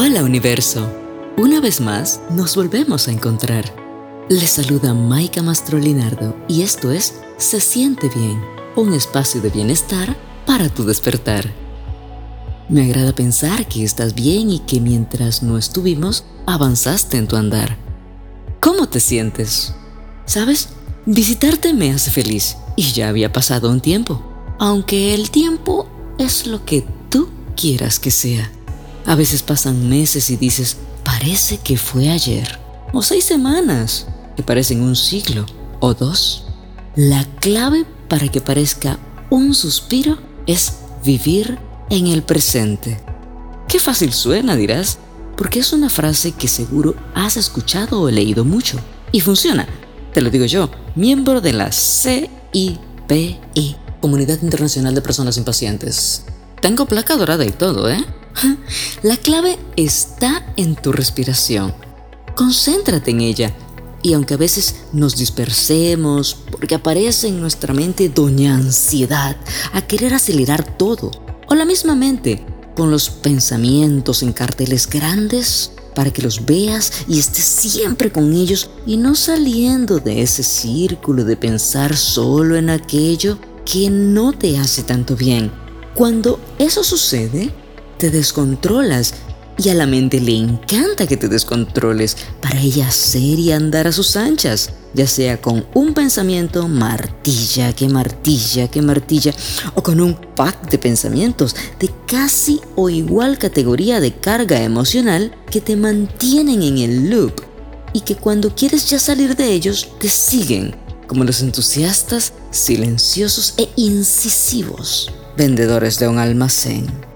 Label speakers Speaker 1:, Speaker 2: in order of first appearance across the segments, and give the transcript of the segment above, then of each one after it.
Speaker 1: Hola universo, una vez más nos volvemos a encontrar. Les saluda Maika Mastrolinardo y esto es Se siente bien, un espacio de bienestar para tu despertar. Me agrada pensar que estás bien y que mientras no estuvimos, avanzaste en tu andar. ¿Cómo te sientes? ¿Sabes? Visitarte me hace feliz y ya había pasado un tiempo, aunque el tiempo es lo que tú quieras que sea. A veces pasan meses y dices, parece que fue ayer. O seis semanas, que parecen un siglo. O dos. La clave para que parezca un suspiro es vivir en el presente. Qué fácil suena, dirás, porque es una frase que seguro has escuchado o leído mucho. Y funciona. Te lo digo yo, miembro de la CIPI, Comunidad Internacional de Personas Impacientes. Tengo placa dorada y todo, ¿eh? La clave está en tu respiración. Concéntrate en ella. Y aunque a veces nos dispersemos porque aparece en nuestra mente doña ansiedad a querer acelerar todo, o la misma mente con los pensamientos en carteles grandes para que los veas y estés siempre con ellos y no saliendo de ese círculo de pensar solo en aquello que no te hace tanto bien. Cuando eso sucede, te descontrolas. Y a la mente le encanta que te descontroles. Para ella hacer y andar a sus anchas, ya sea con un pensamiento martilla, que martilla, que martilla, o con un pack de pensamientos de casi o igual categoría de carga emocional que te mantienen en el loop. Y que cuando quieres ya salir de ellos te siguen, como los entusiastas, silenciosos e incisivos, vendedores de un almacén.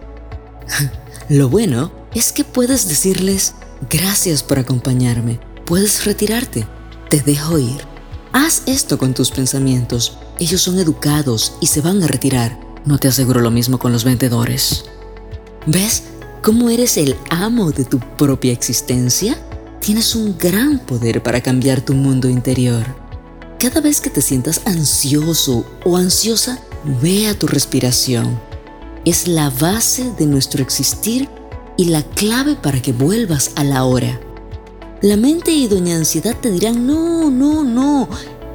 Speaker 1: Lo bueno es que puedes decirles gracias por acompañarme. Puedes retirarte. Te dejo ir. Haz esto con tus pensamientos. Ellos son educados y se van a retirar. No te aseguro lo mismo con los vendedores. ¿Ves cómo eres el amo de tu propia existencia? Tienes un gran poder para cambiar tu mundo interior. Cada vez que te sientas ansioso o ansiosa, ve a tu respiración es la base de nuestro existir y la clave para que vuelvas a la hora. La mente y doña ansiedad te dirán no, no, no,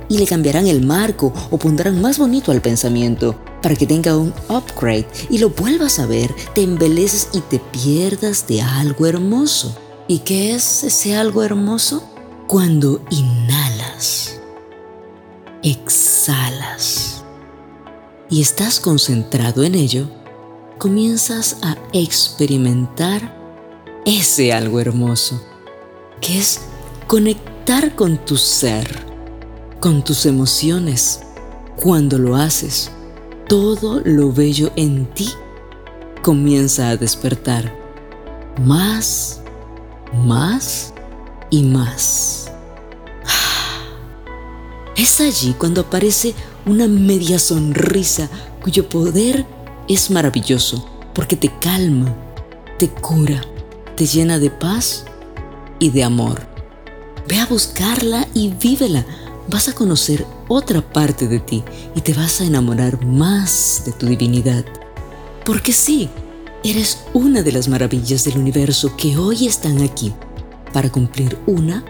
Speaker 1: y le cambiarán el marco o pondrán más bonito al pensamiento para que tenga un upgrade y lo vuelvas a ver, te embeleces y te pierdas de algo hermoso. ¿Y qué es ese algo hermoso? Cuando inhalas, exhalas y estás concentrado en ello, comienzas a experimentar ese algo hermoso, que es conectar con tu ser, con tus emociones. Cuando lo haces, todo lo bello en ti comienza a despertar más, más y más. Es allí cuando aparece una media sonrisa cuyo poder es maravilloso porque te calma, te cura, te llena de paz y de amor. Ve a buscarla y vívela. Vas a conocer otra parte de ti y te vas a enamorar más de tu divinidad. Porque sí, eres una de las maravillas del universo que hoy están aquí para cumplir una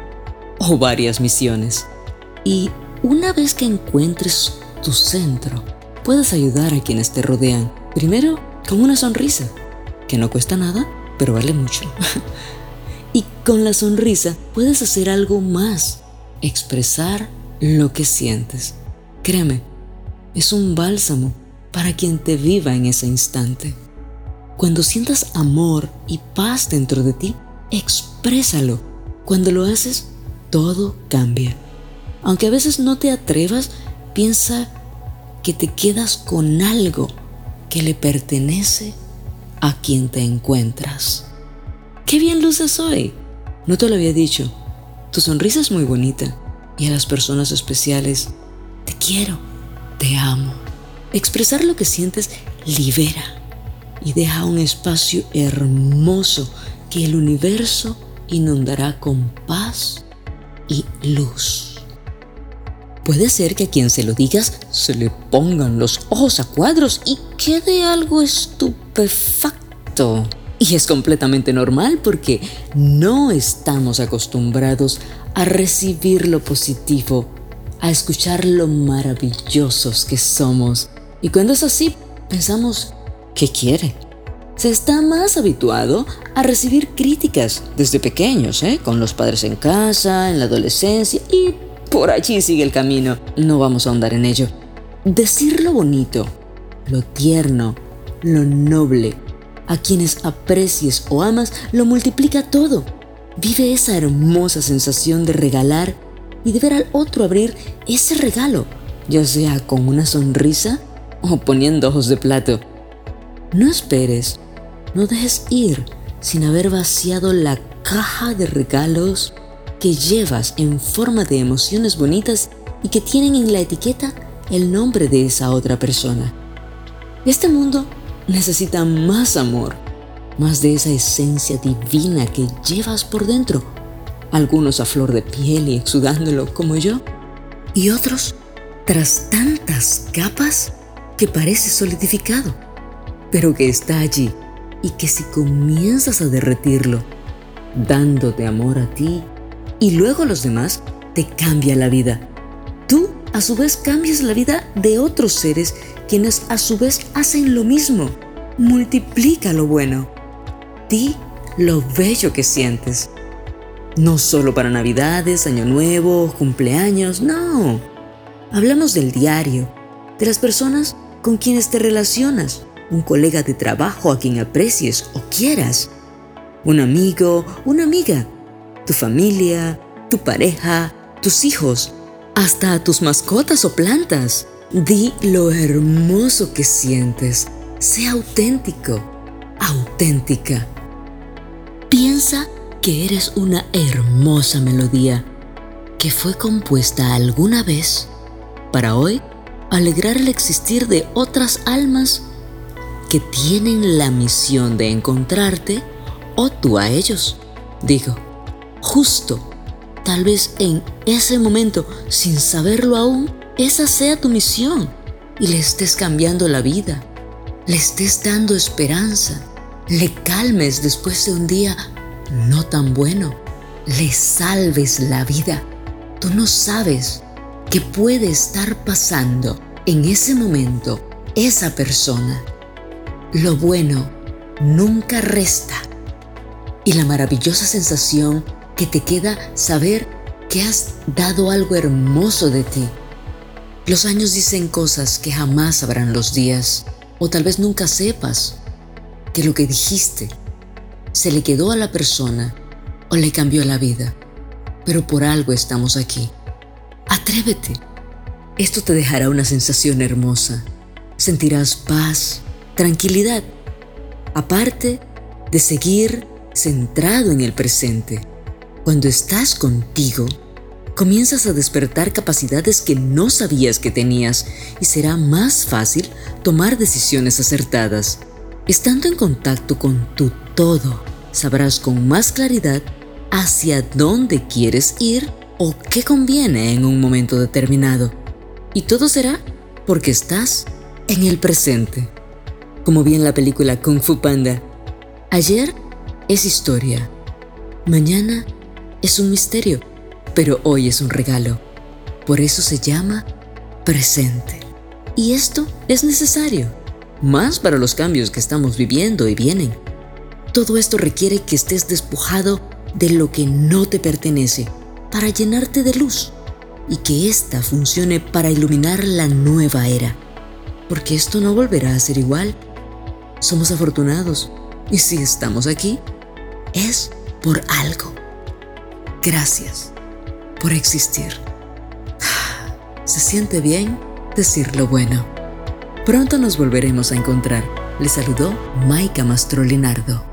Speaker 1: o varias misiones. Y una vez que encuentres tu centro, puedes ayudar a quienes te rodean Primero, con una sonrisa, que no cuesta nada, pero vale mucho. y con la sonrisa puedes hacer algo más, expresar lo que sientes. Créeme, es un bálsamo para quien te viva en ese instante. Cuando sientas amor y paz dentro de ti, exprésalo. Cuando lo haces, todo cambia. Aunque a veces no te atrevas, piensa que te quedas con algo que le pertenece a quien te encuentras. ¡Qué bien luces hoy! No te lo había dicho. Tu sonrisa es muy bonita y a las personas especiales te quiero, te amo. Expresar lo que sientes libera y deja un espacio hermoso que el universo inundará con paz y luz. Puede ser que a quien se lo digas se le pongan los ojos a cuadros y quede algo estupefacto. Y es completamente normal porque no estamos acostumbrados a recibir lo positivo, a escuchar lo maravillosos que somos. Y cuando es así, pensamos, ¿qué quiere? Se está más habituado a recibir críticas desde pequeños, ¿eh? con los padres en casa, en la adolescencia y por allí sigue el camino. No vamos a ahondar en ello. Decir lo bonito, lo tierno, lo noble, a quienes aprecies o amas, lo multiplica todo. Vive esa hermosa sensación de regalar y de ver al otro abrir ese regalo, ya sea con una sonrisa o poniendo ojos de plato. No esperes, no dejes ir sin haber vaciado la caja de regalos que llevas en forma de emociones bonitas y que tienen en la etiqueta el nombre de esa otra persona. Este mundo necesita más amor, más de esa esencia divina que llevas por dentro. Algunos a flor de piel y exudándolo como yo, y otros tras tantas capas que parece solidificado, pero que está allí y que si comienzas a derretirlo, dándote amor a ti y luego los demás, te cambia la vida. Tú a su vez cambias la vida de otros seres quienes a su vez hacen lo mismo. Multiplica lo bueno. Di lo bello que sientes. No solo para Navidades, Año Nuevo, cumpleaños, no. Hablamos del diario, de las personas con quienes te relacionas, un colega de trabajo a quien aprecies o quieras, un amigo, una amiga, tu familia, tu pareja, tus hijos, hasta tus mascotas o plantas. Di lo hermoso que sientes. Sé auténtico, auténtica. Piensa que eres una hermosa melodía que fue compuesta alguna vez para hoy alegrar el existir de otras almas que tienen la misión de encontrarte o tú a ellos. Digo, justo, tal vez en ese momento, sin saberlo aún, esa sea tu misión y le estés cambiando la vida, le estés dando esperanza, le calmes después de un día no tan bueno, le salves la vida. Tú no sabes qué puede estar pasando en ese momento esa persona. Lo bueno nunca resta. Y la maravillosa sensación que te queda saber que has dado algo hermoso de ti los años dicen cosas que jamás sabrán los días, o tal vez nunca sepas que lo que dijiste se le quedó a la persona o le cambió la vida. Pero por algo estamos aquí. Atrévete. Esto te dejará una sensación hermosa. Sentirás paz, tranquilidad, aparte de seguir centrado en el presente. Cuando estás contigo, comienzas a despertar capacidades que no sabías que tenías y será más fácil tomar decisiones acertadas. Estando en contacto con tu todo, sabrás con más claridad hacia dónde quieres ir o qué conviene en un momento determinado. Y todo será porque estás en el presente. Como vi en la película Kung Fu Panda, ayer es historia, mañana es un misterio pero hoy es un regalo. Por eso se llama presente. Y esto es necesario, más para los cambios que estamos viviendo y vienen. Todo esto requiere que estés despojado de lo que no te pertenece para llenarte de luz y que ésta funcione para iluminar la nueva era. Porque esto no volverá a ser igual. Somos afortunados y si estamos aquí, es por algo. Gracias por existir. Se siente bien decir lo bueno. Pronto nos volveremos a encontrar. Le saludó Maika Mastrolinardo.